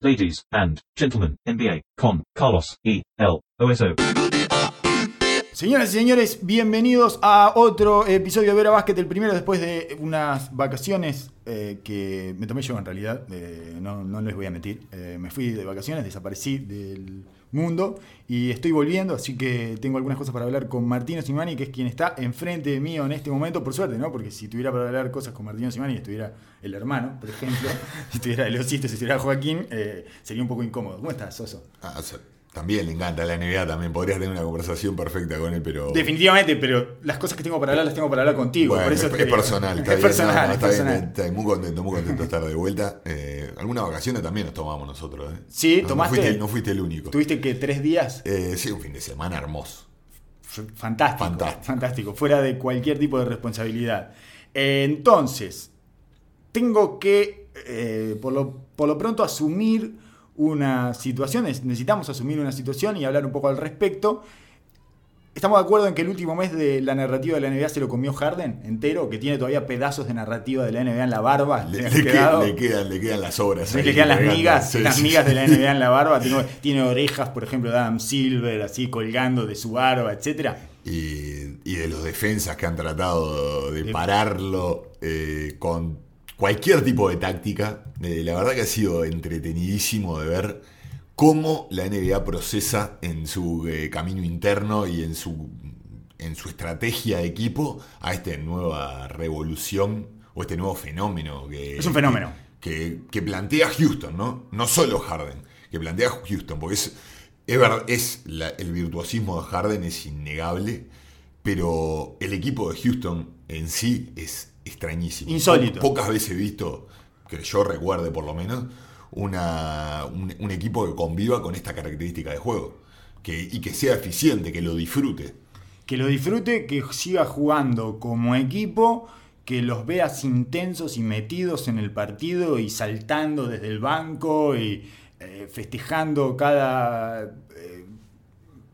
Ladies and gentlemen, NBA con Carlos E. L. Señoras y señores, bienvenidos a otro episodio de Vera Básquet, el primero después de unas vacaciones eh, que me tomé yo en realidad, eh, no, no les voy a mentir, eh, me fui de vacaciones, desaparecí del mundo y estoy volviendo, así que tengo algunas cosas para hablar con Martino Simani, que es quien está enfrente mío en este momento, por suerte, ¿no? Porque si tuviera para hablar cosas con Martino Simani, estuviera el hermano, por ejemplo, si estuviera el osito, si estuviera Joaquín, eh, sería un poco incómodo. ¿Cómo estás, Soso? Ah, sea, también le encanta la NBA, también podrías tener una conversación perfecta con él, pero. Definitivamente, pero las cosas que tengo para hablar las tengo para hablar contigo. Bueno, por eso es, personal, está es bien, personal, no, no, es está bien, está muy contento, muy contento de estar de vuelta. Eh, algunas vacaciones también nos tomamos nosotros, ¿eh? Sí, no, tomaste. No fuiste, no fuiste el único. Tuviste que tres días. Eh, sí, un fin de semana hermoso. Fantástico, Fantástico. fantástico, fuera de cualquier tipo de responsabilidad. Entonces, tengo que, eh, por, lo, por lo pronto, asumir una situación, es- necesitamos asumir una situación y hablar un poco al respecto. Estamos de acuerdo en que el último mes de la narrativa de la NBA se lo comió Harden entero, que tiene todavía pedazos de narrativa de la NBA en la barba. Le, le le quedan, le quedan las obras. Le quedan las migas, Sí, las sí. migas de la NBA en la barba. Tiene, tiene orejas, por ejemplo, de Adam Silver, así colgando de su barba, etcétera. y, y de los defensas que han tratado de De- pararlo eh, con cualquier tipo de táctica. Eh, la verdad que ha sido entretenidísimo de ver cómo la NBA procesa en su eh, camino interno y en su, en su estrategia de equipo a esta nueva revolución o este nuevo fenómeno que Es un fenómeno. que, que plantea Houston, ¿no? No solo Harden, que plantea Houston, porque es, es, la- el virtuosismo de Harden es innegable, pero el equipo de Houston en sí es extrañísimo. Insólito. Po- pocas veces he visto, que yo recuerde por lo menos, una, un, un equipo que conviva con esta característica de juego. Que, y que sea eficiente, que lo disfrute. que lo disfrute, que siga jugando como equipo, que los veas intensos y metidos en el partido y saltando desde el banco y eh, festejando cada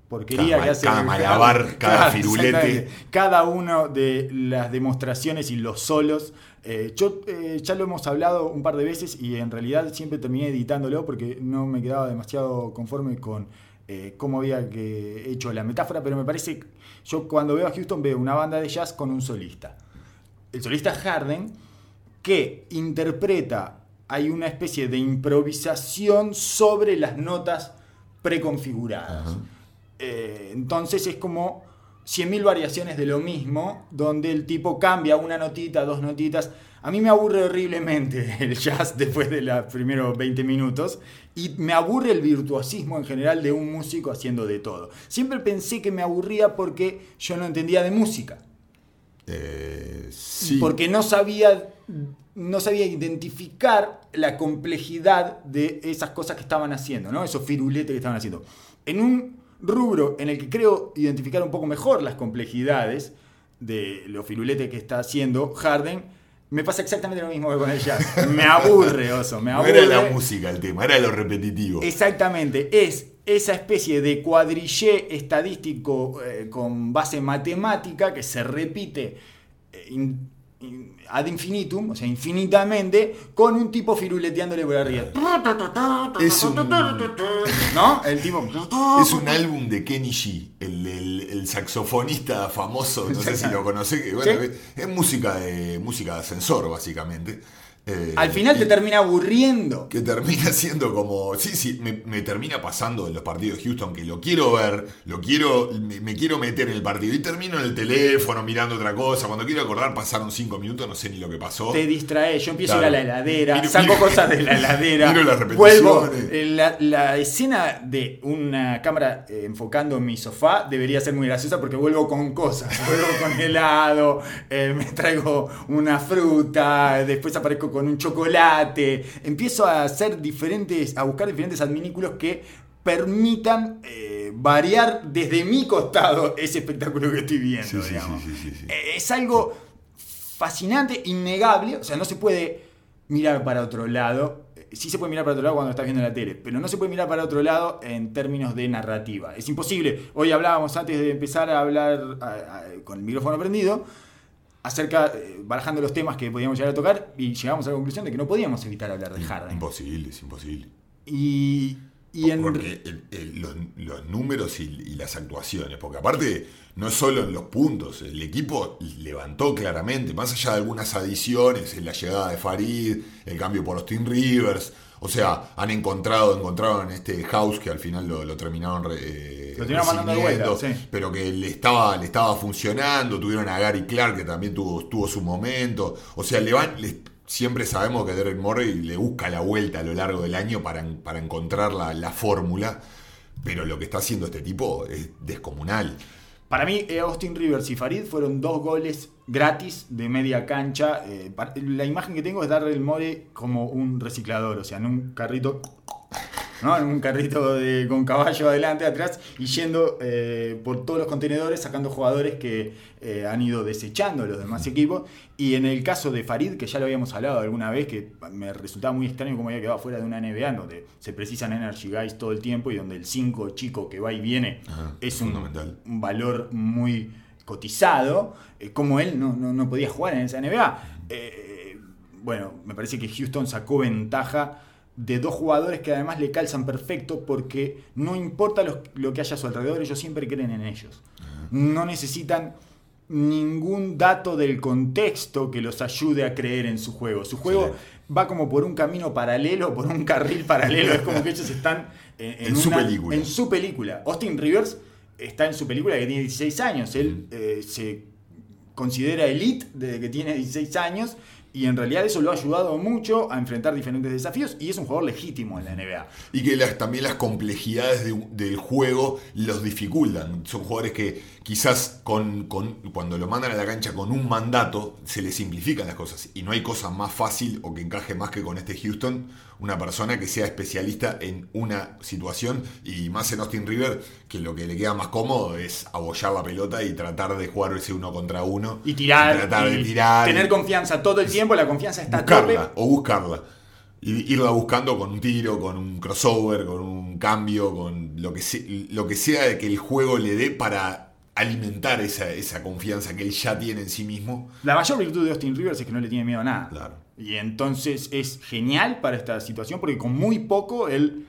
porquería Cada que hace. cada malabar, cada firulete. exactamente. Cada uno de las demostraciones y los solos. Eh, yo eh, ya lo hemos hablado un par de veces y en realidad siempre terminé editándolo porque no me quedaba demasiado conforme con eh, cómo había que hecho la metáfora, pero me parece, yo cuando veo a Houston veo una banda de jazz con un solista. El solista Harden que interpreta, hay una especie de improvisación sobre las notas preconfiguradas. Eh, entonces es como 100.000 variaciones de lo mismo, donde el tipo cambia una notita, dos notitas. A mí me aburre horriblemente el jazz después de los primeros 20 minutos y me aburre el virtuosismo en general de un músico haciendo de todo. Siempre pensé que me aburría porque yo no entendía de música, Eh, sí. porque no sabía, no sabía identificar la complejidad de esas cosas que estaban haciendo, ¿no? esos firuletes que estaban haciendo. En un rubro en el que creo identificar un poco mejor las complejidades de los firuletes que está haciendo Harden, me pasa exactamente lo mismo que con el jazz. Me aburre, oso, me no aburre. era la música el tema, era lo repetitivo. Exactamente, es esa especie de cuadrillé estadístico eh, con base matemática que se repite eh, in- ad infinitum, o sea, infinitamente, con un tipo firuleteándole por arriba. Es un, ¿No? El tipo. es un álbum de Kenny G, el, el- el saxofonista famoso, no sé si lo conocés, que bueno, Sí. es, es música de música de ascensor, básicamente. Eh, Al final te termina aburriendo. que termina siendo como. Sí, sí, me, me termina pasando en los partidos de Houston que lo quiero ver, lo quiero, me, me quiero meter en el partido y termino en el teléfono mirando otra cosa. Cuando quiero acordar, pasaron cinco minutos, no sé ni lo que pasó. Te distrae, yo empiezo Claro. a ir a la heladera, Miro- saco miro- cosas de la heladera, miro las repeticiones. vuelvo. eh, La, la escena de una cámara eh, enfocando en mi sofá debería ser muy graciosa porque vuelvo con cosas, vuelvo con helado, eh, me traigo una fruta, después aparezco con un chocolate, empiezo a hacer diferentes, a buscar diferentes adminículos que permitan eh, variar desde mi costado ese espectáculo que estoy viendo. Sí, digamos. sí. Eh, Es algo fascinante, innegable, o sea, no se puede mirar para otro lado. Eh, Sí se puede mirar para otro lado cuando estás viendo la tele, pero no se puede mirar para otro lado en términos de narrativa. Es imposible. Hoy hablábamos antes de empezar a hablar a- a- con el micrófono prendido acerca, eh, barajando los temas que podíamos llegar a tocar y llegamos a la conclusión de que no podíamos evitar hablar de Harden. Imposible, es imposible. Y, y en... Porque el- el- los, los números y, y las actuaciones, porque aparte no es solo en los puntos, el equipo levantó claramente, más allá de algunas adiciones, en la llegada de Farid, el cambio por Austin Rivers, o sea, han encontrado, encontraron este house que al final lo, lo terminaron re- eh, Lo terminaron mandando de vuelta, recibiendo, sí. pero que le estaba, le estaba funcionando, tuvieron a Gary Clark que también tuvo, tuvo su momento, o sea, le van, siempre sabemos que Derek Murray le busca la vuelta a lo largo del año para, para encontrar la, la fórmula, pero lo que está haciendo este tipo es descomunal. Para mí, eh, Austin Rivers y Farid fueron dos goles gratis de media cancha. Eh, la imagen que tengo es darle el More como un reciclador, o sea, en un carrito. ¿no? En un carrito de- con caballo adelante, atrás, y yendo eh, por todos los contenedores sacando jugadores que han ido desechando los demás equipos. Y en el caso de Farid, que ya lo habíamos hablado alguna vez, que me resultaba muy extraño cómo había quedado fuera de una NBA, donde se precisan energy guys todo el tiempo y donde el 5 chico que va y viene Ajá, es un, fundamental. un valor muy cotizado, eh, como él no, no- no podía jugar en esa NBA. Eh, bueno, me parece que Houston sacó ventaja de dos jugadores que además le calzan perfecto porque no importa lo que haya a su alrededor, ellos siempre creen en ellos. No necesitan ningún dato del contexto que los ayude a creer en su juego. Su juego va como por un camino paralelo, por un carril paralelo. Es como que ellos están en, En su película. En su película. Austin Rivers está en su película que tiene 16 años. Él eh, se considera elite desde que tiene 16 años y en realidad eso lo ha ayudado mucho a enfrentar diferentes desafíos y es un jugador legítimo en la NBA. Y que las, también las complejidades de- del juego los dificultan. Son jugadores que quizás con, con- cuando lo mandan a la cancha con un mandato se les simplifican las cosas. Y no hay cosa más fácil o que encaje más que con este Houston, una persona que sea especialista en una situación y más en Austin River, que lo que le queda más cómodo es abollar la pelota y tratar de jugar ese uno contra uno. Y tirar, tratar y de tirar. tener confianza todo el tiempo, la confianza está a tope. buscarla o buscarla irla buscando con un tiro, con un crossover, con un cambio, con lo que, se- lo que sea de que el juego le dé para alimentar esa, esa confianza que él ya tiene en sí mismo. La mayor virtud de Austin Rivers es que no le tiene miedo a nada. Claro. Y entonces es genial para esta situación porque con muy poco él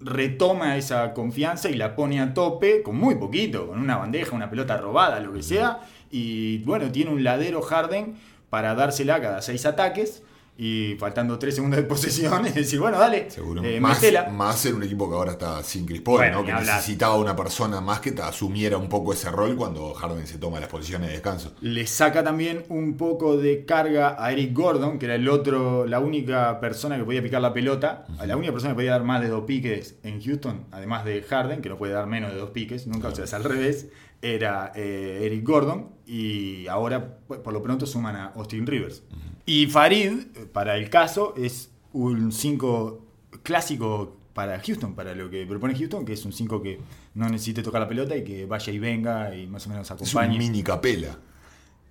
retoma esa confianza y la pone a tope con muy poquito, con una bandeja, una pelota robada, lo que sea. Y bueno, tiene un ladero Harden para dársela cada seis ataques y faltando tres segundos de posesión es decir, bueno, dale, Seguro. eh, más, más en un equipo que ahora está sin Chris Paul, Bueno, ¿no? que hablar. necesitaba una persona más que asumiera un poco ese rol cuando Harden se toma las posiciones de descanso. Le saca también un poco de carga a Eric Gordon, que era el otro, la única persona que podía picar la pelota, la única persona que podía dar más de dos piques en Houston, además de Harden, que no puede dar menos de dos piques, nunca, o sea, es al revés, era eh, Eric Gordon, y ahora pues, por lo pronto suman a Austin Rivers. Y Farid, para el caso, es un 5 clásico para Houston, para lo que propone Houston, que es un 5 que no necesite tocar la pelota y que vaya y venga y más o menos Es un acompañe. mini capela.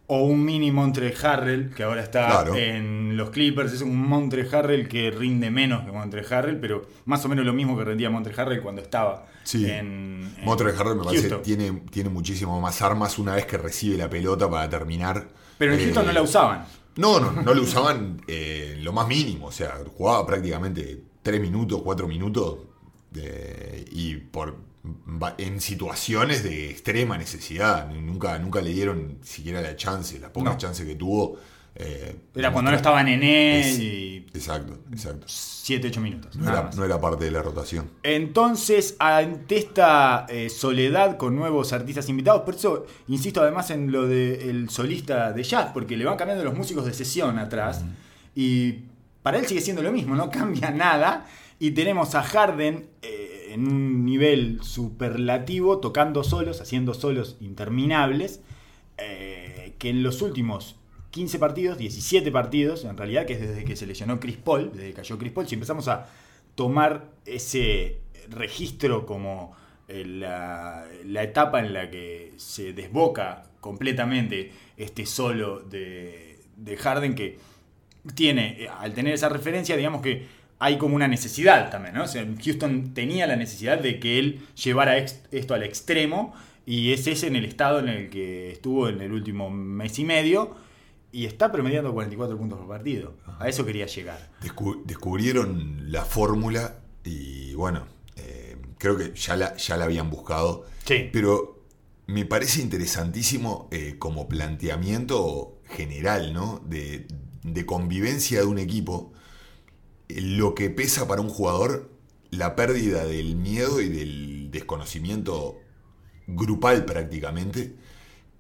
O un mini Montre Harrell, que ahora está Claro. en los Clippers. Es un Montre Harrell que rinde menos que Montre Harrell, pero más o menos lo mismo que rendía Montre Harrell cuando estaba Sí. en. de Harden me parece que Houston. tiene, tiene muchísimo más armas una vez que recibe la pelota para terminar. Pero en Eh, Houston no la usaban. No, no, no lo usaban eh, lo más mínimo. O sea, jugaba prácticamente 3 minutos, 4 minutos. eh, y por en situaciones de extrema necesidad. Nunca, nunca le dieron siquiera la chance, la poca No. chance que tuvo. Eh, Era cuando no demostrar- estaba Nené Es- y Exacto, exacto. 7-8 minutos. No era, más. no era parte de la rotación. Entonces, ante esta eh, soledad con nuevos artistas invitados, por eso insisto además en lo del solista de jazz, porque le van cambiando los músicos de sesión atrás, y para él sigue siendo lo mismo, no cambia nada, y tenemos a Harden eh, en un nivel superlativo, tocando solos, haciendo solos interminables, que en los últimos 15 partidos, 17 partidos, en realidad, que es desde que se lesionó Chris Paul, desde que cayó Chris Paul, si empezamos a tomar ese registro como eh, la, etapa en la que se desboca completamente este solo de, de Harden que tiene, eh, al tener esa referencia, digamos que hay como una necesidad también, ¿no? Houston tenía la necesidad de que él llevara esto al extremo y es ese en el estado en el que estuvo en el último mes y medio y está promediando 44 puntos por partido. A eso quería llegar. Descu- descubrieron la fórmula y bueno, eh, creo que ya la, ya la habían buscado. Sí. Pero me parece interesantísimo eh, como planteamiento general, ¿no? De, de convivencia de un equipo. eh, Lo que pesa para un jugador la pérdida del miedo y del desconocimiento grupal prácticamente,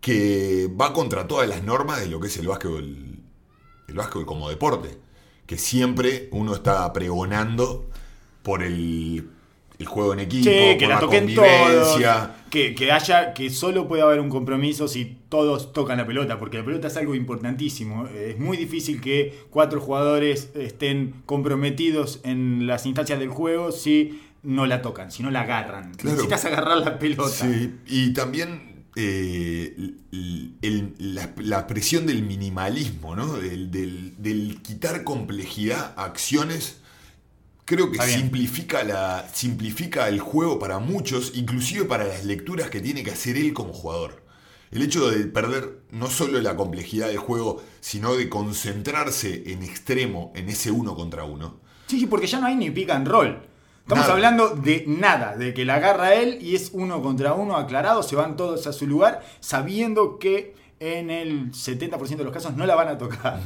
que va contra todas las normas de lo que es el básquetbol, el básquetbol como deporte, que siempre uno está pregonando por el, el juego en equipo, que por la toquen todos. Que, que haya, que solo puede haber un compromiso si todos tocan la pelota, porque la pelota es algo importantísimo. Es muy difícil que cuatro jugadores estén comprometidos en las instancias del juego si no la tocan, si no la agarran. Claro. Necesitas agarrar la pelota. Sí, y también eh, el- el- la, la presión del minimalismo, ¿no? Del, del- del quitar complejidad a acciones. Creo que simplifica, la, simplifica el juego para muchos, inclusive para las lecturas que tiene que hacer él como jugador. El hecho de perder no solo la complejidad del juego, sino de concentrarse en extremo en ese uno contra uno. Sí, sí, porque ya no hay ni pick and roll. Estamos Nada. hablando de nada, de que la agarra él y es uno contra uno aclarado, se van todos a su lugar, sabiendo que en el 70% de los casos no la van a tocar.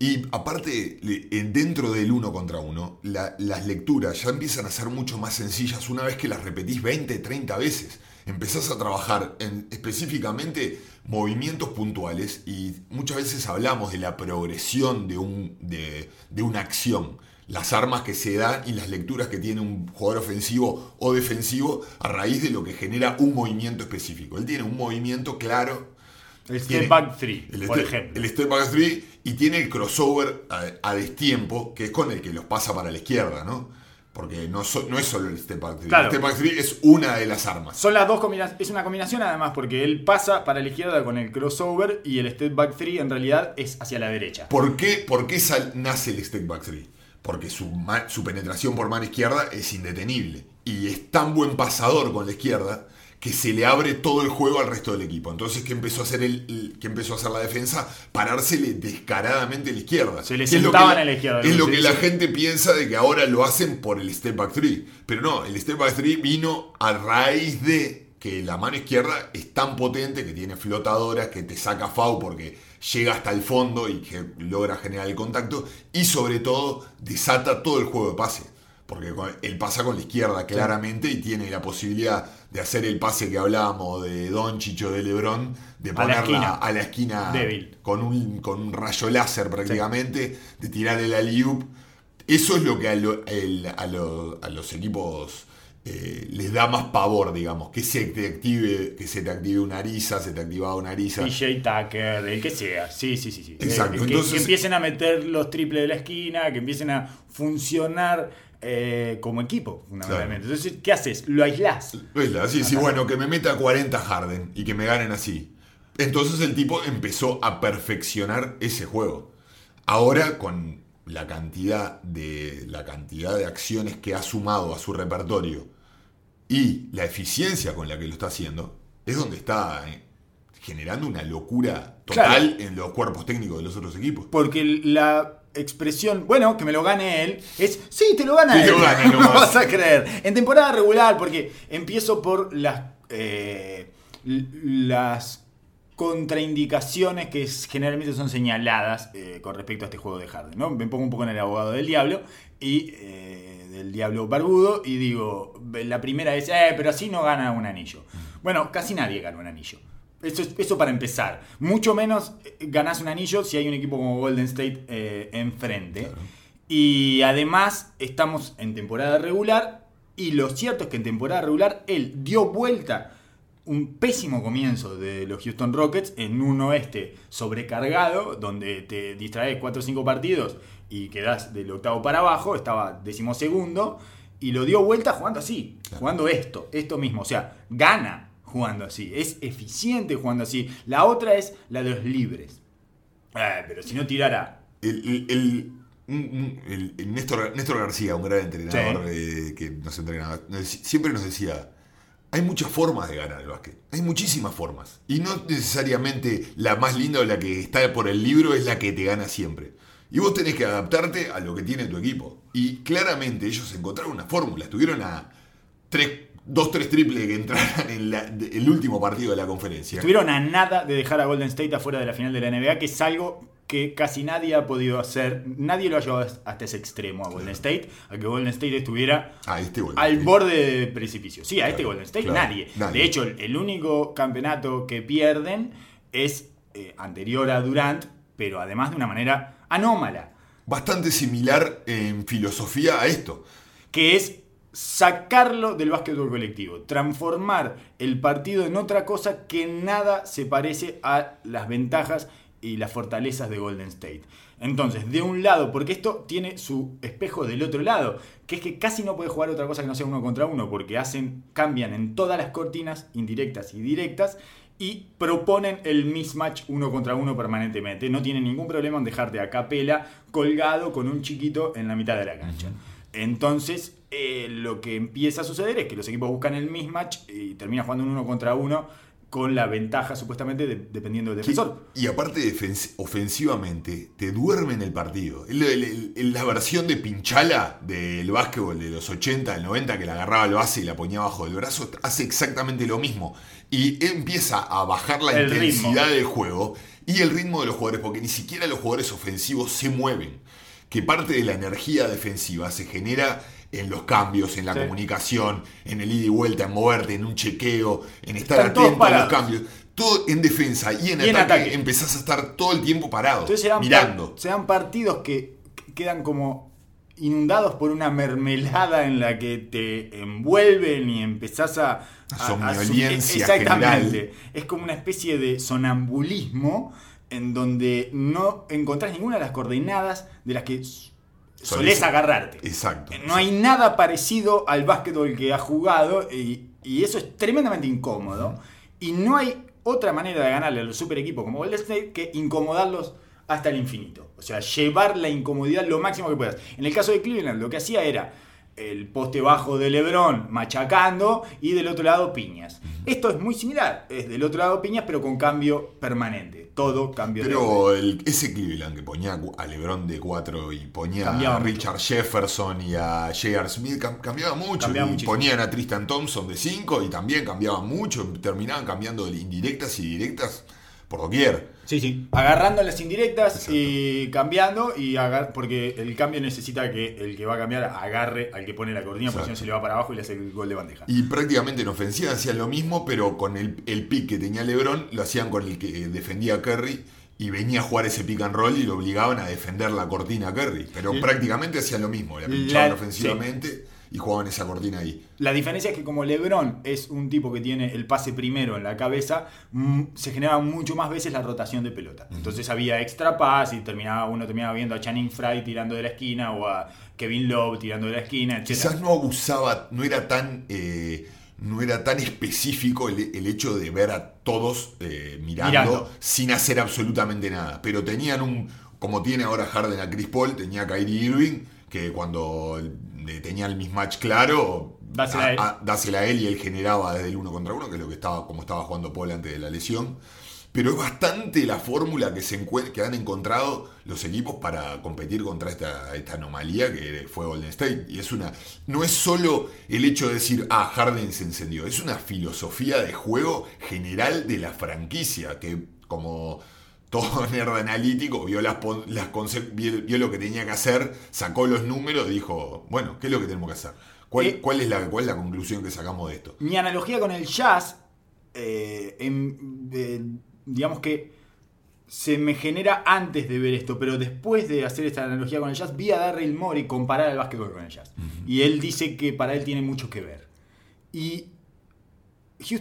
Y aparte, en- dentro del uno contra uno, la- las lecturas ya empiezan a ser mucho más sencillas una vez que las repetís 20, 30 veces. Empezás a trabajar en específicamente movimientos puntuales y muchas veces hablamos de la progresión de, un, de, de una acción. Las armas que se dan y las lecturas que tiene un jugador ofensivo o defensivo a raíz de lo que genera un movimiento específico. Él tiene un movimiento claro El tiene step back three, el por step- ejemplo. El step back three y tiene el crossover a, a destiempo, que es con el que los pasa para la izquierda, ¿no? Porque no, so- no es solo el step back three. Claro. El step back three es una de las armas. Son las dos combinaciones. Es una combinación además porque él pasa para la izquierda con el crossover y el step back three en realidad es hacia la derecha. ¿Por qué, por qué sal- nace el step back three? Porque su, su penetración por mano izquierda es indetenible. Y es tan buen pasador con la izquierda que se le abre todo el juego al resto del equipo. Entonces, ¿qué empezó a hacer el, el- qué empezó a hacer la defensa? Parársele descaradamente a la izquierda. Se le Que es lo sentaban que a la izquierda, Es lo que que la gente piensa de que ahora lo hacen por el step back three. Pero no, el step back three vino a raíz de que la mano izquierda es tan potente que tiene flotadoras, que te saca FAU porque llega hasta el fondo y que logra generar el contacto. Y sobre todo, desata todo el juego de pase. Porque él pasa con la izquierda claramente y tiene la posibilidad de hacer el pase que hablábamos de Don Chicho de Lebron, de A la ponerla esquina. a la esquina Débil. con un, con un rayo láser prácticamente, de tirar el alley-oop. Eso es lo que a, lo- el- a lo- a los equipos eh, les da más pavor, digamos, que se te active, que se te active una ariza, se te activa una ariza. PJ Tucker, el que sea. Sí, sí, sí. sí. Exacto, Eh, que, entonces- que empiecen a meter los triples de la esquina, que empiecen a funcionar eh, como equipo, fundamentalmente. Entonces, ¿qué haces? Lo aislás. Es la- Sí, sí, bueno, que me meta 40 Harden y que me ganen así. Entonces el tipo empezó a perfeccionar ese juego. Ahora con la cantidad de la cantidad de acciones que ha sumado a su repertorio y la eficiencia con la que lo está haciendo, es donde está eh, generando una locura total en los cuerpos técnicos de los otros equipos. Porque la expresión, bueno, que me lo gane él, es, sí, te lo gana Sí, él. te lo gana no vas a creer. En temporada regular, porque empiezo por las, eh, las contraindicaciones que generalmente son señaladas eh, con respecto a este juego de Harden. ¿no? Me pongo un poco en el abogado del diablo y eh, del diablo barbudo y digo, la primera es, eh, pero así no gana un anillo. Bueno, casi nadie gana un anillo. Eso, es- eso para empezar. Mucho menos ganás un anillo si hay un equipo como Golden State enfrente. Claro. Y además estamos en temporada regular. Y lo cierto es que en temporada regular él dio vuelta un pésimo comienzo de los Houston Rockets en un oeste sobrecargado, donde te distraes 4 o 5 partidos y quedás del octavo para abajo, estaba decimosegundo, y lo dio vuelta jugando así, jugando esto, esto mismo, o sea, gana jugando así, es eficiente jugando así. La otra es la de los libres. Ah, pero si no tirara El, el- el- el- el Néstor, Néstor García, un gran entrenador eh, que nos entrenaba, siempre nos decía, hay muchas formas de ganar el básquet, hay muchísimas formas. Y no necesariamente la más linda o la que está por el libro es la que te gana siempre. Y vos tenés que adaptarte a lo que tiene tu equipo. Y claramente ellos encontraron una fórmula. Estuvieron a tres, dos, tres triples que entraran en la- el último partido de la conferencia. Estuvieron a nada de dejar a Golden State afuera de la final de la NBA, que es algo que casi nadie ha podido hacer. Nadie lo ha llevado hasta ese extremo a Golden State, a que Golden State estuviera A este Golden al State. borde del precipicio. Sí, a este Golden State claro, nadie. nadie. De hecho, el, el único campeonato que pierden es eh, anterior a Durant, pero además de una manera anómala, Bastante similar en filosofía a esto. que es sacarlo del básquetbol colectivo, transformar el partido en otra cosa que nada se parece a las ventajas y las fortalezas de Golden State. Entonces, de un lado, porque esto tiene su espejo del otro lado, que es que casi no puede jugar otra cosa que no sea uno contra uno, porque hacen, cambian en todas las cortinas, indirectas y directas, y proponen el mismatch uno contra uno permanentemente. No tienen ningún problema en dejarte a capela colgado con un chiquito en la mitad de la cancha. Entonces, eh, lo que empieza a suceder es que los equipos buscan el mismatch y termina jugando un uno contra uno con la ventaja supuestamente de- dependiendo del defensor. Y aparte ofensivamente, te duerme en el partido. El- el- el- la versión de Pinchala del básquetbol de los 80, del 90, que la agarraba al base y la ponía bajo del brazo, hace exactamente lo mismo. Y empieza a bajar la El intensidad ritmo. del juego y el ritmo de los jugadores, porque ni siquiera los jugadores ofensivos se mueven. Que parte de la energía defensiva se genera en los cambios, en la Sí. comunicación, en el ida y vuelta, en moverte, en un chequeo, en estar Están atento a los cambios. Todo en defensa y en, Y en ataque, empezás a estar todo el tiempo parado, Entonces se dan, mirando. se dan partidos que que quedan como inundados por una mermelada en la que te envuelven y empezás a... a- Exactamente. Es como una especie de sonambulismo en donde no encontrás ninguna de las coordenadas de las que solés agarrarte. Exacto. No hay nada parecido al básquetbol que ha jugado y, y eso es tremendamente incómodo. Y no hay otra manera de ganarle a los super equipos como Golden State que incomodarlos hasta el infinito. O sea, llevar la incomodidad lo máximo que puedas. En el caso de Cleveland, lo que hacía era el poste bajo de LeBron machacando y del otro lado piñas. Esto es muy similar. Es del otro lado piñas, pero con cambio permanente. Todo cambio de. Pero el- ese Cleveland que ponía a LeBron de 4 y ponía Cambiaba a mucho. Richard Jefferson y a J.R. Smith, cam- cambiaba mucho. Cambiaba y muchísimo. ponían a Tristan Thompson de 5 y también cambiaban mucho. Terminaban cambiando de indirectas y directas por doquier. Sí, sí. Agarrando las indirectas y cambiando, y agar- porque el cambio necesita que el que va a cambiar agarre al que pone la cortina, porque si no se le va para abajo y le hace el gol de bandeja. Y prácticamente en ofensiva hacían lo mismo, pero con el, el pick que tenía LeBron, lo hacían con el que defendía a Curry y venía a jugar ese pick and roll y lo obligaban a defender la cortina a Curry. Pero prácticamente hacían lo mismo, la pinchaban La- ofensivamente y jugaban esa cortina ahí. La diferencia es que como LeBron es un tipo que tiene el pase primero en la cabeza, mm, se generaba mucho más veces la rotación de pelota. Entonces había extra pass y terminaba, uno terminaba viendo a Channing Frye tirando de la esquina o a Kevin Love tirando de la esquina, etc. Quizás no abusaba, no era tan, eh, no era tan específico el, el hecho de ver a todos eh, mirando, Mirando. sin hacer absolutamente nada. Pero tenían un, como tiene ahora Harden a Chris Paul, tenía a Kyrie Irving, que cuando tenía el mismatch claro, Dásela a él. dásela a él y él generaba desde el uno contra uno, que es lo que estaba, como estaba jugando Paul antes de la lesión. Pero es bastante la fórmula que, se que han encontrado los equipos para competir contra esta, esta anomalía que fue Golden State. Y es una. No es solo el hecho de decir, ah, Harden se encendió. Es una filosofía de juego general de la franquicia. Que como todo nerd analítico vio, las, las vio, vio lo que tenía que hacer, sacó los números, dijo, bueno, ¿qué es lo que tenemos que hacer? ¿Cuál, Eh, cuál es, la, ¿Cuál es la conclusión que sacamos de esto? Mi analogía con el jazz, eh, digamos que se me genera antes de ver esto, pero después de hacer esta analogía con el jazz, vi a Darryl Morey comparar el básquetbol con el jazz. Y él dice que para él tiene mucho que ver. Y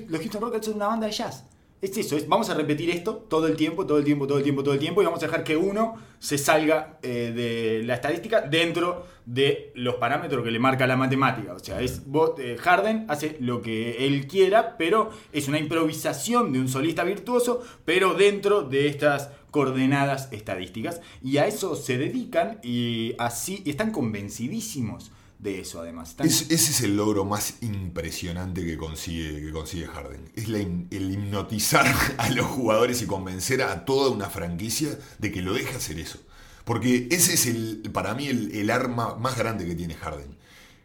los Houston Rockets son una banda de jazz. Es eso, es, vamos a repetir esto todo el tiempo, todo el tiempo, todo el tiempo, todo el tiempo, y vamos a dejar que uno se salga eh, de la estadística dentro de los parámetros que le marca la matemática. O sea, es vos, eh, Harden hace lo que él quiera, pero es una improvisación de un solista virtuoso, pero dentro de estas coordenadas estadísticas. Y a eso se dedican y así y están convencidísimos de eso además. Es- ese es el logro más impresionante que consigue, que consigue Harden. Es la el hipnotizar a los jugadores y convencer a toda una franquicia de que lo deje hacer eso. Porque ese es el, para mí el, el arma más grande que tiene Harden.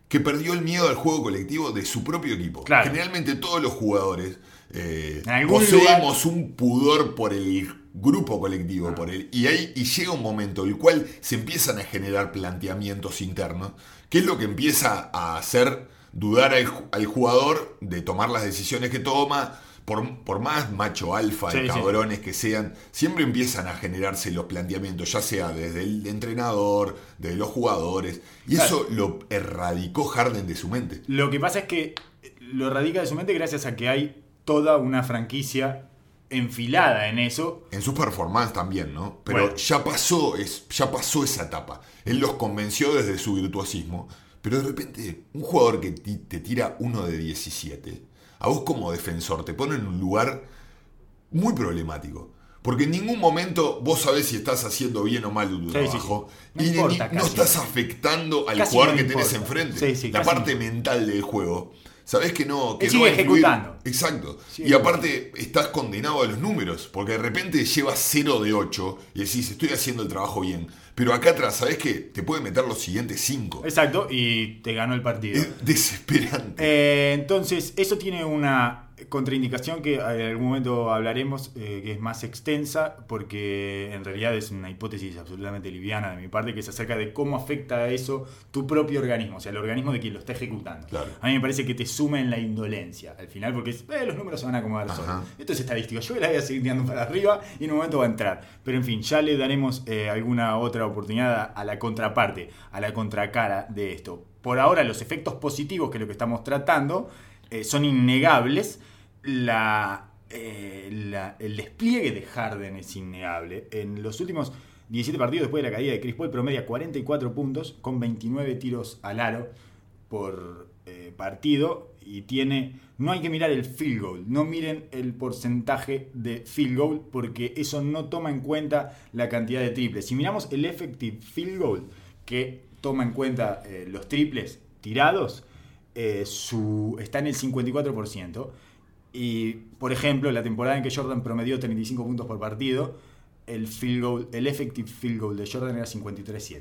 Que perdió el miedo al juego colectivo de su propio equipo. Claro. Generalmente todos los jugadores eh, poseemos un pudor por el grupo colectivo, por el, y, ahí, y llega un momento el cual se empiezan a generar planteamientos internos, que es lo que empieza a hacer dudar al, ju- al jugador de tomar las decisiones que toma, por, por más macho alfa Sí, sí. cabrones que sean, siempre empiezan a generarse los planteamientos, ya sea desde el entrenador, de los jugadores, y eso lo erradicó Harden de su mente. Lo que pasa es que lo radica de su mente gracias a que hay toda una franquicia enfilada en eso. En su performance también, ¿no? Pero Bueno. ya pasó, es, ya pasó esa etapa. Él los convenció desde su virtuosismo. Pero de repente, un jugador que te tira uno de 17, a vos como defensor te pone en un lugar muy problemático. Porque en ningún momento vos sabés si estás haciendo bien o mal tu trabajo. sí, sí. No y ni- no estás afectando al Casi jugador no que tenés enfrente. La parte mental del juego. Sabés que no, que Él no sigue influir. ejecutando. Exacto. Sigue y aparte estás condenado a los números, porque de repente llevas 0 de 8 y decís, estoy haciendo el trabajo bien. Pero acá atrás, ¿sabés qué? Te puede meter los siguientes 5. Exacto, y te ganó el partido. Es desesperante. Eh, entonces, eso tiene una contraindicación que en algún momento hablaremos, eh, que es más extensa, porque en realidad es una hipótesis absolutamente liviana de mi parte, que es acerca de cómo afecta a eso tu propio organismo, o sea, el organismo de quien lo está ejecutando. Claro. A mí me parece que te suma en la indolencia al final, porque es, eh, los números se van a acomodar Ajá. solos. Esto es estadístico, yo la voy a seguir tirando para arriba y en un momento va a entrar. Pero en fin, ya le daremos eh, alguna otra oportunidad a la contraparte, a la contracara de esto. Por ahora, los efectos positivos, que es lo que estamos tratando, son innegables. Eh, el despliegue de Harden es innegable. En los últimos 17 partidos después de la caída de Chris Paul promedia 44 puntos con 29 tiros al aro por eh, partido y tiene no hay que mirar el field goal, no miren el porcentaje de field goal porque eso no toma en cuenta la cantidad de triples. Si miramos el effective field goal que toma en cuenta eh, los triples tirados, su, está en el 54%. Y, por ejemplo, la temporada en que Jordan promedió 35 puntos por partido, el field goal, el effective field goal de Jordan era 53-7.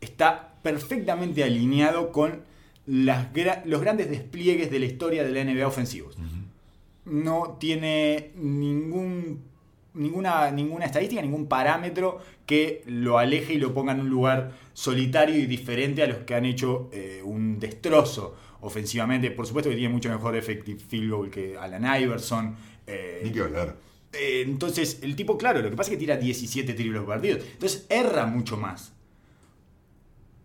Está perfectamente alineado con las gra- los grandes despliegues de la historia de la NBA ofensivos. No tiene ningún, ninguna, ninguna estadística, ningún parámetro que lo aleje y lo ponga en un lugar solitario y diferente a los que han hecho eh, un destrozo ofensivamente. Por supuesto que tiene mucho mejor effective field goal que Alan Iverson. eh, Ni que hablar. eh, entonces, el tipo, claro, lo que pasa es que tira 17 triples por partido. Entonces, erra mucho más.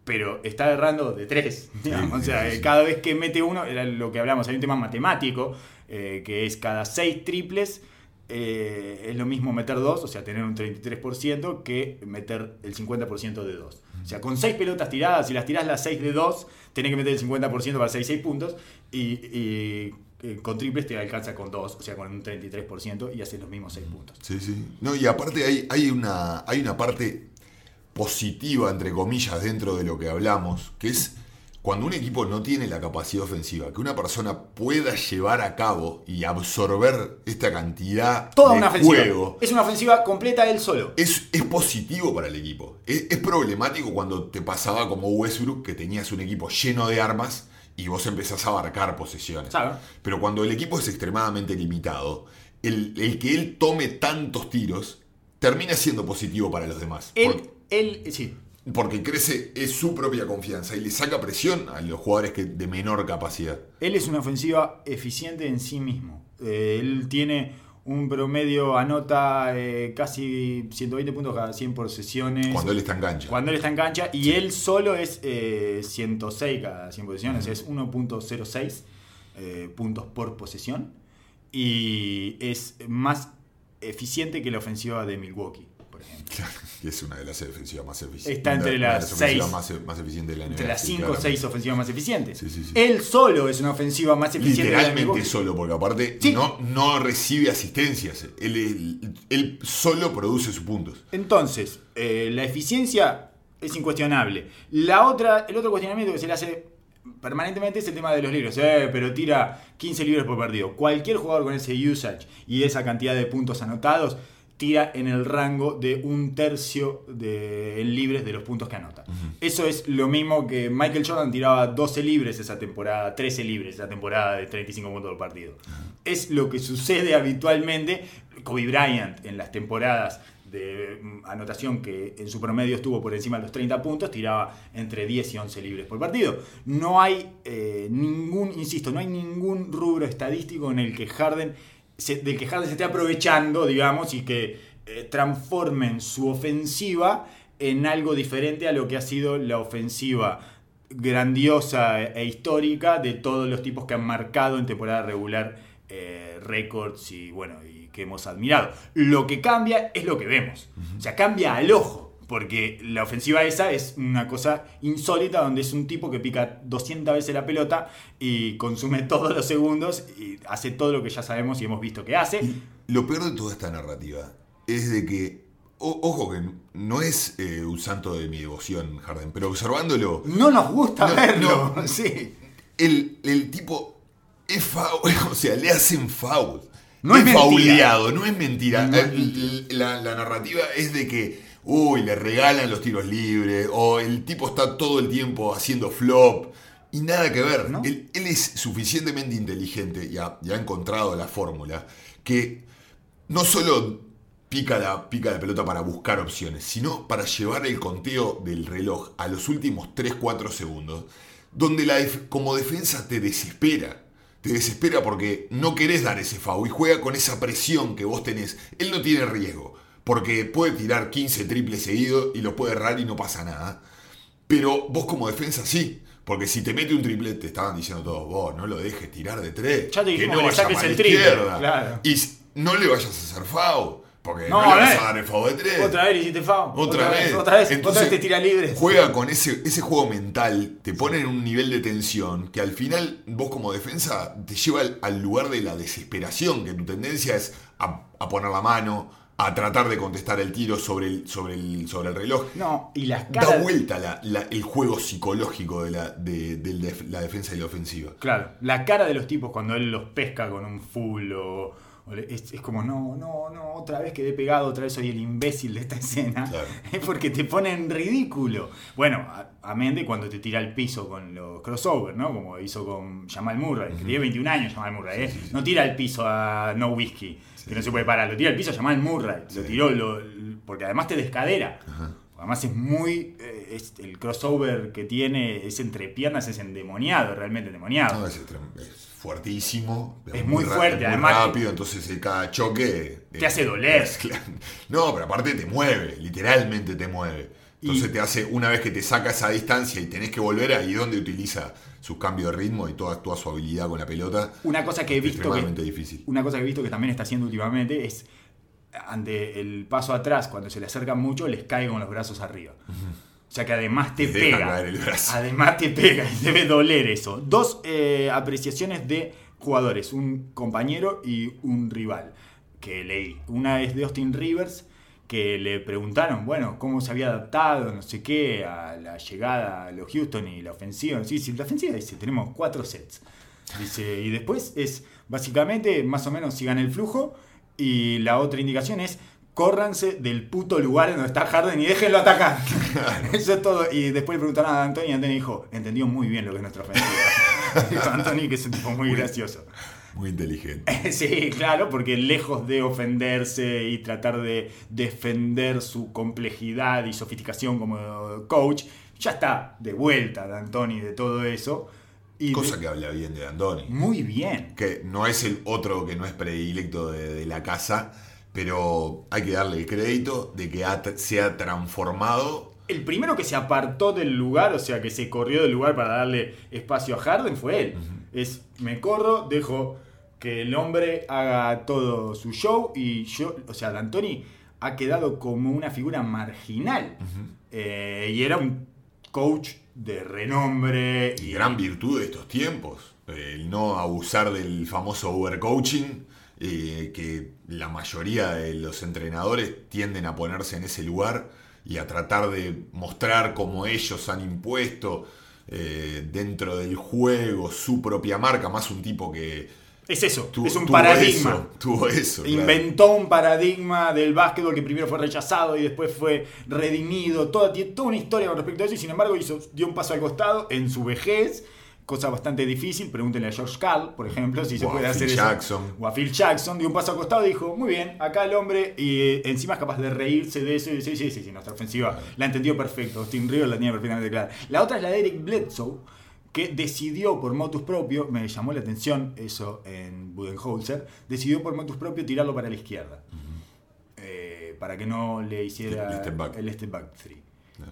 Pero está errando de 3. o sea, sí. cada vez que mete uno, era lo que hablamos, hay un tema matemático, eh, que es cada 6 triples. Eh, es lo mismo meter 2, o sea, tener un 33%, que meter el 50% de 2. O sea, con 6 pelotas tiradas, si las tirás las 6 de 2, tenés que meter el 50% para 6, 6 puntos. Y, eh, con triples te alcanza con 2, o sea, con un 33% y haces los mismos 6 puntos. Sí, sí. No, y aparte hay una parte positiva, entre comillas, dentro de lo que hablamos, que es cuando un equipo no tiene la capacidad ofensiva, que una persona pueda llevar a cabo y absorber esta cantidad Toda de una ofensiva. juego, Es una ofensiva completa él solo. es, es positivo para el equipo. Es, es problemático cuando te pasaba como Westbrook, que tenías un equipo lleno de armas y vos empezás a abarcar posesiones. Claro. Pero cuando el equipo es extremadamente limitado, el, el que él tome tantos tiros termina siendo positivo para los demás. Él, él, sí. Porque crece es su propia confianza y le saca presión a los jugadores que, de menor capacidad. Él es una ofensiva eficiente en sí mismo. Eh, él tiene un promedio, anota eh, casi 120 puntos cada 100 por sesiones. Cuando él está en cancha. Cuando él está en cancha y él solo es eh, 106 cada 100 posiciones, es 1.06 eh, puntos por posesión y es más eficiente que la ofensiva de Milwaukee, por ejemplo. que es una de las defensivas más eficientes. Está entre una de las ofensivas seis- Más, más eficientes de la NBA. Entre las sí, 5 o claramente. 6 ofensivas más eficientes. Sí, sí, sí. Él solo es una ofensiva más eficiente de Literalmente solo, porque aparte no, no recibe asistencias. Él, él- él solo produce sus puntos. Entonces, eh, la eficiencia es incuestionable. La otra, el otro cuestionamiento que se le hace permanentemente es el tema de los libros. Eh, pero tira 15 libros por partido. Cualquier jugador con ese usage y esa cantidad de puntos anotados tira en el rango de un tercio de, en libres de los puntos que anota. Eso es lo mismo que Michael Jordan tiraba 12 libres esa temporada, 13 libres esa temporada de 35 puntos por partido. Es lo que sucede habitualmente. Kobe Bryant en las temporadas de mm, anotación que en su promedio estuvo por encima de los 30 puntos, tiraba entre 10 y 11 libres por partido. No hay eh, ningún, insisto, no hay ningún rubro estadístico en el que Harden del que Harden se esté aprovechando, digamos, y que eh, transformen su ofensiva en algo diferente a lo que ha sido la ofensiva grandiosa e histórica de todos los tipos que han marcado en temporada regular eh, récords y bueno y que hemos admirado. Lo que cambia es lo que vemos. O sea, cambia al ojo. Porque la ofensiva esa es una cosa insólita donde es un tipo que pica 200 veces la pelota y consume todos los segundos y hace todo lo que ya sabemos y hemos visto que hace. lo peor de toda esta narrativa es de que, ojo que no es eh, un santo de mi devoción, Harden, pero observándolo... No nos gusta verlo, sí. El, tipo es foul, o sea, le hacen foul. No es, fauleado, no es mentira. la narrativa es de que uy, le regalan los tiros libres, o el tipo está todo el tiempo haciendo flop, y nada que ver. Él, es suficientemente inteligente y ha, encontrado la fórmula que no solo pica la, pica la pelota para buscar opciones, sino para llevar el conteo del reloj a los últimos 3-4 segundos, donde la como defensa te desespera. Te desespera porque no querés dar ese foul y juega con esa presión que vos tenés. Él no tiene riesgo porque puede tirar 15 triples seguidos y lo puede errar y no pasa nada. Pero vos como defensa sí. Porque si te mete un triple, te estaban diciendo todos, vos no lo dejes tirar de tres. Ya te que no le saques el triple. Y no le vayas a hacer foul. Porque no, le vas a dar el foul de tres. Otra vez hiciste foul. Otra, vez. Otra vez. otra vez te tira libre. Juega con ese, ese juego mental, te pone en un nivel de tensión que al final vos como defensa te lleva al, lugar de la desesperación, que tu tendencia es a, a poner la mano, a tratar de contestar el tiro sobre el, sobre el, sobre el reloj. No, y las Da vuelta el juego psicológico de la, de, la defensa y la ofensiva. Claro, la cara de los tipos cuando él los pesca con un full o, es, como, no, no, no, otra vez quedé pegado, otra vez soy el imbécil de esta escena. Es porque te ponen ridículo. Bueno, a, Mende cuando te tira al piso con los crossover, ¿no? Como hizo con Jamal Murray, que tiene 21 años Jamal Murray, ¿eh? No tira al piso a No Whiskey que no se puede parar. Lo tira al piso, llama al Murray. Lo tiró, lo, porque además te descadera. Además es muy. Eh, el crossover que tiene es entre piernas, es endemoniado, realmente endemoniado. No, es, fuertísimo. Es muy, fuerte, además. rápido, entonces cada choque. Te hace doler. No, pero aparte te mueve, literalmente te mueve. Entonces te hace, una vez que te saca esa distancia y tenés que volver ahí donde utiliza sus cambios de ritmo y toda, toda su habilidad con la pelota. Una cosa que he visto que, difícil. Una cosa que he visto que también está haciendo últimamente es ante el paso atrás, cuando se le acercan mucho, les cae con los brazos arriba. O sea que además te pega. Además te pega y debe doler eso. Dos eh, apreciaciones de jugadores, un compañero y un rival que leí. Una es de Austin Rivers que le preguntaron, bueno, cómo se había adaptado, no sé qué, a la llegada a los Houston y la ofensiva. Sí, sí, la ofensiva dice, tenemos cuatro sets. Dice, y después es básicamente más o menos sigan el flujo. Y la otra indicación es córranse del puto lugar donde está Harden y déjenlo atacar. Eso es todo. Y después le preguntaron a Anthony y Anthony dijo, entendió muy bien lo que es nuestra ofensiva. dijo Anthony que es un tipo muy gracioso. Muy inteligente. sí, claro, porque lejos de ofenderse y tratar de defender su complejidad y sofisticación como coach, ya está de vuelta de Antoni de todo eso. Y Cosa que habla bien de Antoni. Muy bien. Que no es el otro que no es predilecto de, la casa, pero hay que darle el crédito de que se ha transformado el primero que se apartó del lugar, o sea, que se corrió del lugar para darle espacio a Harden fue él. Es, me corro, dejo que el hombre haga todo su show y yo, o sea, D'Antoni ha quedado como una figura marginal. Eh, y era un coach de renombre. Y, gran virtud de estos tiempos. El no abusar del famoso overcoaching, eh, que la mayoría de los entrenadores tienden a ponerse en ese lugar y a tratar de mostrar cómo ellos han impuesto eh, dentro del juego su propia marca, más un tipo que Es eso, es un tuvo paradigma. eso, tuvo eso. claro. Inventó un paradigma del básquetbol que primero fue rechazado y después fue redimido. Toda una historia con respecto a eso y sin embargo hizo, dio un paso al costado en su vejez. Cosa bastante difícil. Pregúntenle a George Carl, por ejemplo, si se O a puede Phil hacer eso. Jackson. O a Phil Jackson. Dio un paso al costado y dijo: Muy bien, acá el hombre. Y eh, encima es capaz de reírse de eso y decir: Sí, sí, sí, nuestra ofensiva la entendió perfecto. Austin Rivers la tenía perfectamente clara. La otra es la de Eric Bledsoe que decidió por motus propio, me llamó la atención eso en Budenholzer, decidió por motus propio tirarlo para la izquierda. Eh, para que no le hiciera El step back. el step back three.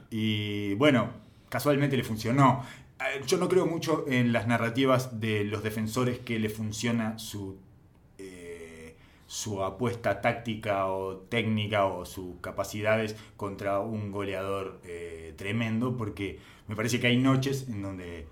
Y bueno, casualmente le funcionó. Eh, Yo no creo mucho en las narrativas de los defensores que le funciona su, eh, su apuesta táctica o técnica o sus capacidades contra un goleador eh, tremendo, porque me parece que hay noches en donde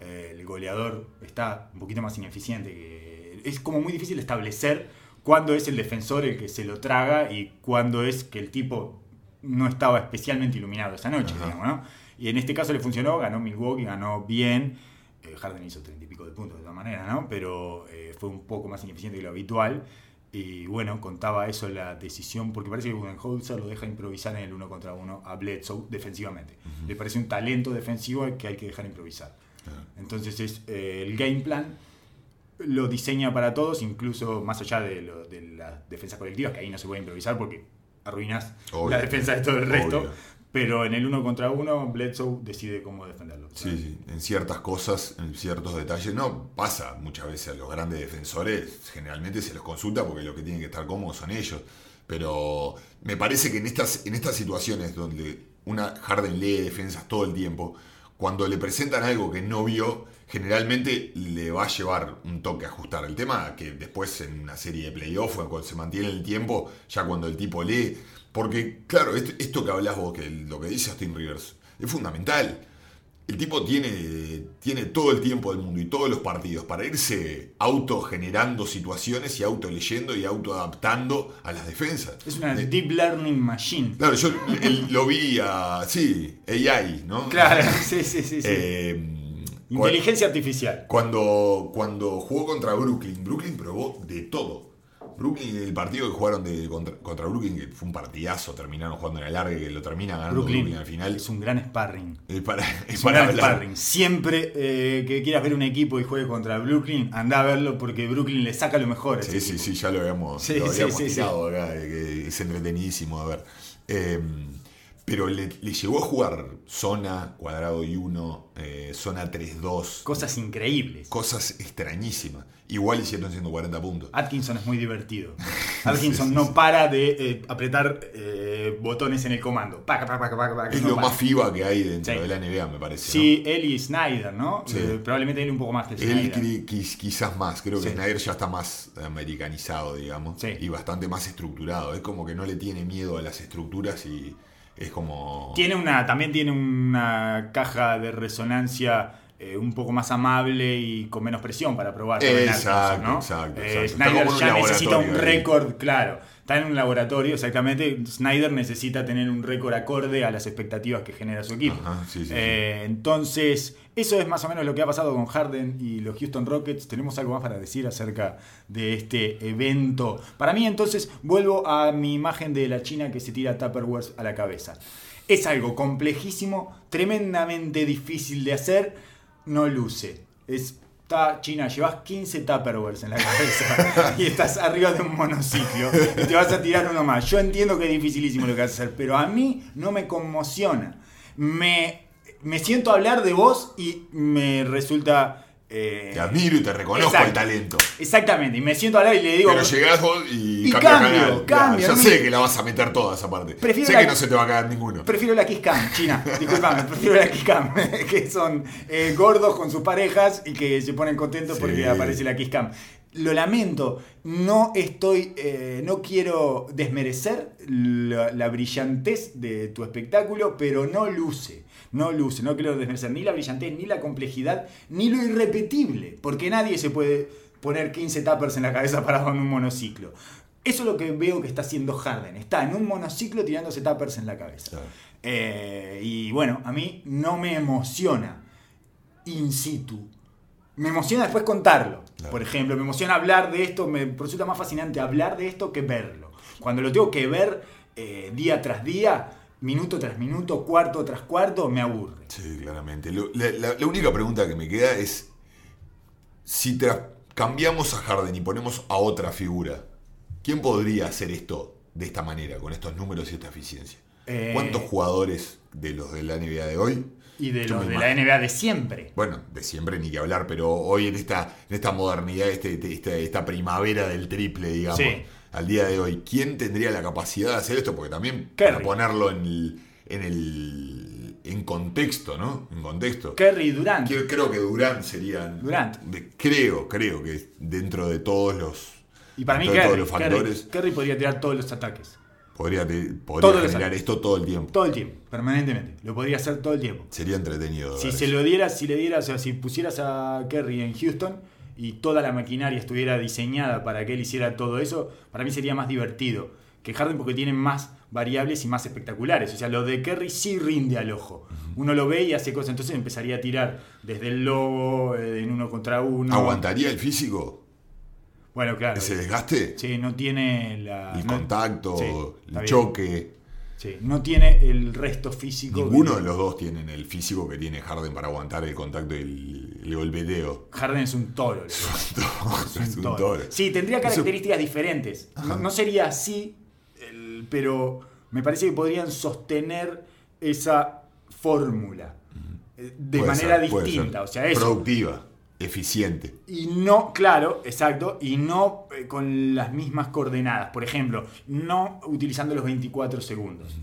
eh, el goleador está un poquito más ineficiente. Que es como muy difícil establecer cuándo es el defensor el que se lo traga y cuándo es que el tipo no estaba especialmente iluminado esa noche, digamos, ¿no? Y en este caso le funcionó, ganó Milwaukee, ganó bien. Eh, Harden hizo treinta y pico de puntos de todas maneras, ¿no? Pero eh, fue un poco más ineficiente que lo habitual. Y bueno, contaba eso la decisión, porque parece que Budenholzer lo deja improvisar en el uno contra uno a Bledsoe defensivamente. Le parece un talento defensivo que hay que dejar improvisar. Entonces es eh, el game plan lo diseña para todos, incluso más allá de, lo- de las defensas colectivas, que ahí no se puede improvisar porque arruinas Obvio. la defensa de todo el resto. Obvio. Pero en el uno contra uno, Bledsoe decide cómo defenderlo. Sí, sí, en ciertas cosas, en ciertos detalles, no pasa muchas veces a los grandes defensores, generalmente se los consulta porque lo que tienen que estar cómodos son ellos, pero me parece que en estas, en estas situaciones donde una Harden lee defensas todo el tiempo, cuando le presentan algo que no vio, generalmente le va a llevar un toque a ajustar. El tema que después en una serie de playoff, cuando se mantiene el tiempo, ya cuando el tipo lee, porque claro, esto, esto que hablas vos, que lo que dice Austin Rivers, es fundamental. El tipo tiene, tiene todo el tiempo del mundo y todos los partidos para irse autogenerando situaciones y auto leyendo y auto adaptando a las defensas. Es una Eh, deep learning machine. Claro, yo lo vi a. Sí, AI, ¿no? Claro, sí, sí, sí. sí. Eh, Inteligencia artificial. Cuando, cuando jugó contra Brooklyn, Brooklyn probó de todo. Brooklyn, el partido que jugaron de, contra, contra Brooklyn, que fue un partidazo, terminaron jugando en el largue, que lo termina ganando Brooklyn, Brooklyn al final. es un gran sparring. Es para, es Es un para gran hablar. sparring. Siempre eh, que quieras ver un equipo y juegue contra Brooklyn, anda a verlo porque Brooklyn le saca lo mejor. a ese Sí, sí, equipo. sí, ya lo habíamos, Sí, lo sí, habíamos sí, sí. tirado acá, de que es entretenidísimo a ver. Eh, pero le, le llegó a jugar zona, cuadrado y uno, eh, zona 3-2, Cosas increíbles. cosas extrañísimas. Igual hicieron 140 puntos. Atkinson es muy divertido. Atkinson no para de eh, apretar eh, botones en el comando. Paca, paca, paca, paca, paca, Es no lo para. más FIBA que hay dentro Sí. de la NBA, me parece. Sí, él y Snyder, ¿no? Eh, probablemente él un poco más que ¿no? Él Snyder. quizás más, creo que. Snyder ya está más americanizado, digamos, Sí. y bastante más estructurado. Es como que no le tiene miedo a las estructuras y es como... Tiene una, también tiene una caja de resonancia eh, un poco más amable y con menos presión para probar. Exacto, ¿no? exacto, Eh, exacto. Snyder ya necesita un récord, claro. Está en un laboratorio, exactamente. Snyder necesita tener un récord acorde a las expectativas que genera su equipo. Ajá, sí, sí, sí. Eh, Entonces, eso es más o menos lo que ha pasado con Harden y los Houston Rockets. ¿Tenemos algo más para decir acerca de este evento? Para mí, entonces, vuelvo a mi imagen de la China que se tira Tupperware a la cabeza. Es algo complejísimo, tremendamente difícil de hacer, no luce. Es, está, China, llevas 15 Tupperwares en la cabeza y estás arriba de un monociclo y te vas a tirar uno más. Yo entiendo que es dificilísimo lo que vas a hacer, pero a mí no me conmociona. Me, me siento a hablar de vos y me resulta... eh, Te admiro y te reconozco exacto. el talento. Exactamente, y me siento a hablar y le digo... Pero llegás vos y, Y cambia cambio, canal. cambio, Ya, sé que la vas a meter toda esa parte. Prefiero sé la- que no se te va a caer ninguno. Prefiero la Kiss Cam, China. Disculpame, prefiero la Kiss Cam. que son eh, gordos con sus parejas y que se ponen contentos Sí. porque aparece la Kiss Cam. Lo lamento, no estoy, eh, no quiero desmerecer la, la brillantez de tu espectáculo, pero no luce, no luce, no quiero desmerecer ni la brillantez, ni la complejidad, ni lo irrepetible, porque nadie se puede poner 15 tappers en la cabeza parado en un monociclo. Eso es lo que veo que está haciendo Harden. Está en un monociclo tirándose tappers en la cabeza. Claro. Eh, y bueno, a mí no me emociona in situ me emociona después contarlo. Claro. Por ejemplo, me emociona hablar de esto, me resulta más fascinante hablar de esto que verlo. Cuando lo tengo que ver eh, día tras día, minuto tras minuto, cuarto tras cuarto, me aburre. Sí, claramente. Lo- la, la- la única pregunta que me queda es si cambiamos a Harden y ponemos a otra figura, ¿quién podría hacer esto de esta manera, con estos números y esta eficiencia? Eh, ¿Cuántos jugadores de los de la NBA de hoy? Y de Yo los de la NBA de siempre. Bueno, de siempre ni que hablar, pero hoy en esta, en esta modernidad, este, este- esta, esta primavera del triple, digamos, Sí. Al día de hoy, ¿quién tendría la capacidad de hacer esto? Porque también Curry. para ponerlo en el, en el en contexto, ¿no? En contexto. Kerry y Durant. Creo, creo que Durant serían. Durant. de- creo, creo que dentro de todos los. Y para mí Kerry, todos los factores, Kerry podría tirar todos los ataques. podría, podría generar esto todo el tiempo. Todo el tiempo, permanentemente. Lo podría hacer todo el tiempo. Sería entretenido. Si se eso. lo dieras, si le dieras, o sea, si pusieras a Kerry en Houston y toda la maquinaria estuviera diseñada para que él hiciera todo eso, para mí sería más divertido que Harden porque tiene más variables y más espectaculares. O sea, lo de Kerry sí rinde al ojo. Uno lo ve y hace cosas, entonces empezaría a tirar desde el logo, eh, en uno contra uno. ¿Aguantaría el físico? Bueno, claro. ¿Ese desgaste? Sí, no tiene la, el no- contacto, Sí, el choque. Sí, no tiene el resto físico. Ninguno de los dos tienen el físico que tiene Harden para aguantar el contacto y el, el golpeteo. Harden es un toro. es un toro. Sí, tendría Eso- características diferentes. No, no sería así, el- pero me parece que podrían sostener esa fórmula eh, de Puede manera ser, distinta. O sea, eso. Productiva, eficiente. Y no, claro, exacto, y no eh, con las mismas coordenadas. Por ejemplo, no utilizando los 24 segundos.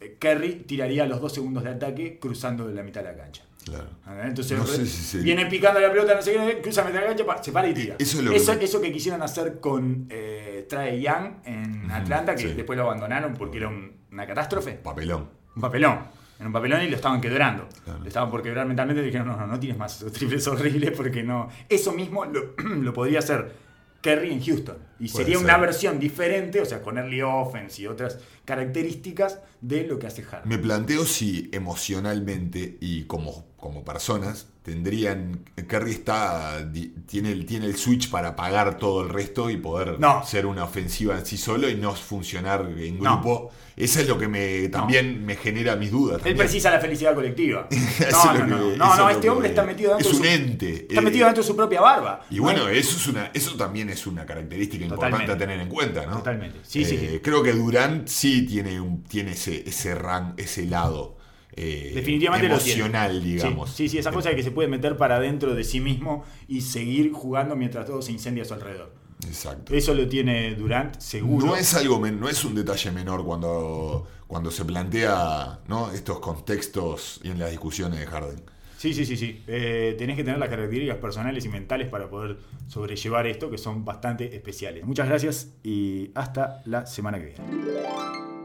Eh, Kerry tiraría los 2 segundos de ataque cruzando la mitad de la cancha. Claro. Entonces No sé si sería- viene picando la pelota, no sé qué, cruza mitad de la cancha, se para y tira. Eso es lo eso, que eso que quisieron hacer con eh, Trae Young en Atlanta, que sí. después lo abandonaron porque era un- una catástrofe. Papelón. Un papelón. Era un papelón y lo estaban quebrando. Claro. Lo estaban por quebrar mentalmente y dijeron, no, no, no tienes más esos triples horribles porque no. Eso mismo lo, lo podría hacer Kerry en Houston. Y Puede sería ser. una versión diferente, o sea, con early offense y otras características de lo que hace Harden. Me planteo si emocionalmente y como, como personas tendrían. Curry está. Tiene el, tiene el switch para pagar todo el resto y poder No. ser una ofensiva en sí solo y no funcionar en No. grupo. Eso es lo que me también me genera mis dudas. Él precisa la felicidad colectiva. No, no, no, no, no, este hombre está metido dentro Es de un su, ente. Está eh, metido dentro de su propia barba. Y No bueno, eso es una, eso también es una característica Totalmente. importante a tener en cuenta, ¿no? Totalmente. Sí, sí, Eh, sí. Creo que Durant sí tiene un, tiene ese, ese ran, ese lado eh, Definitivamente lo emocional, digamos. Sí, sí, sí, esa cosa de que se puede meter para adentro de sí mismo y seguir jugando mientras todo se incendia a su alrededor. Exacto. Eso lo tiene Durant, seguro. No es algo no es un detalle menor cuando, cuando se plantea ¿no? estos contextos y en las discusiones de Harden. Sí, sí, sí, sí. Eh, tenés que tener las características personales y mentales para poder sobrellevar esto, que son bastante especiales. Muchas gracias y hasta la semana que viene.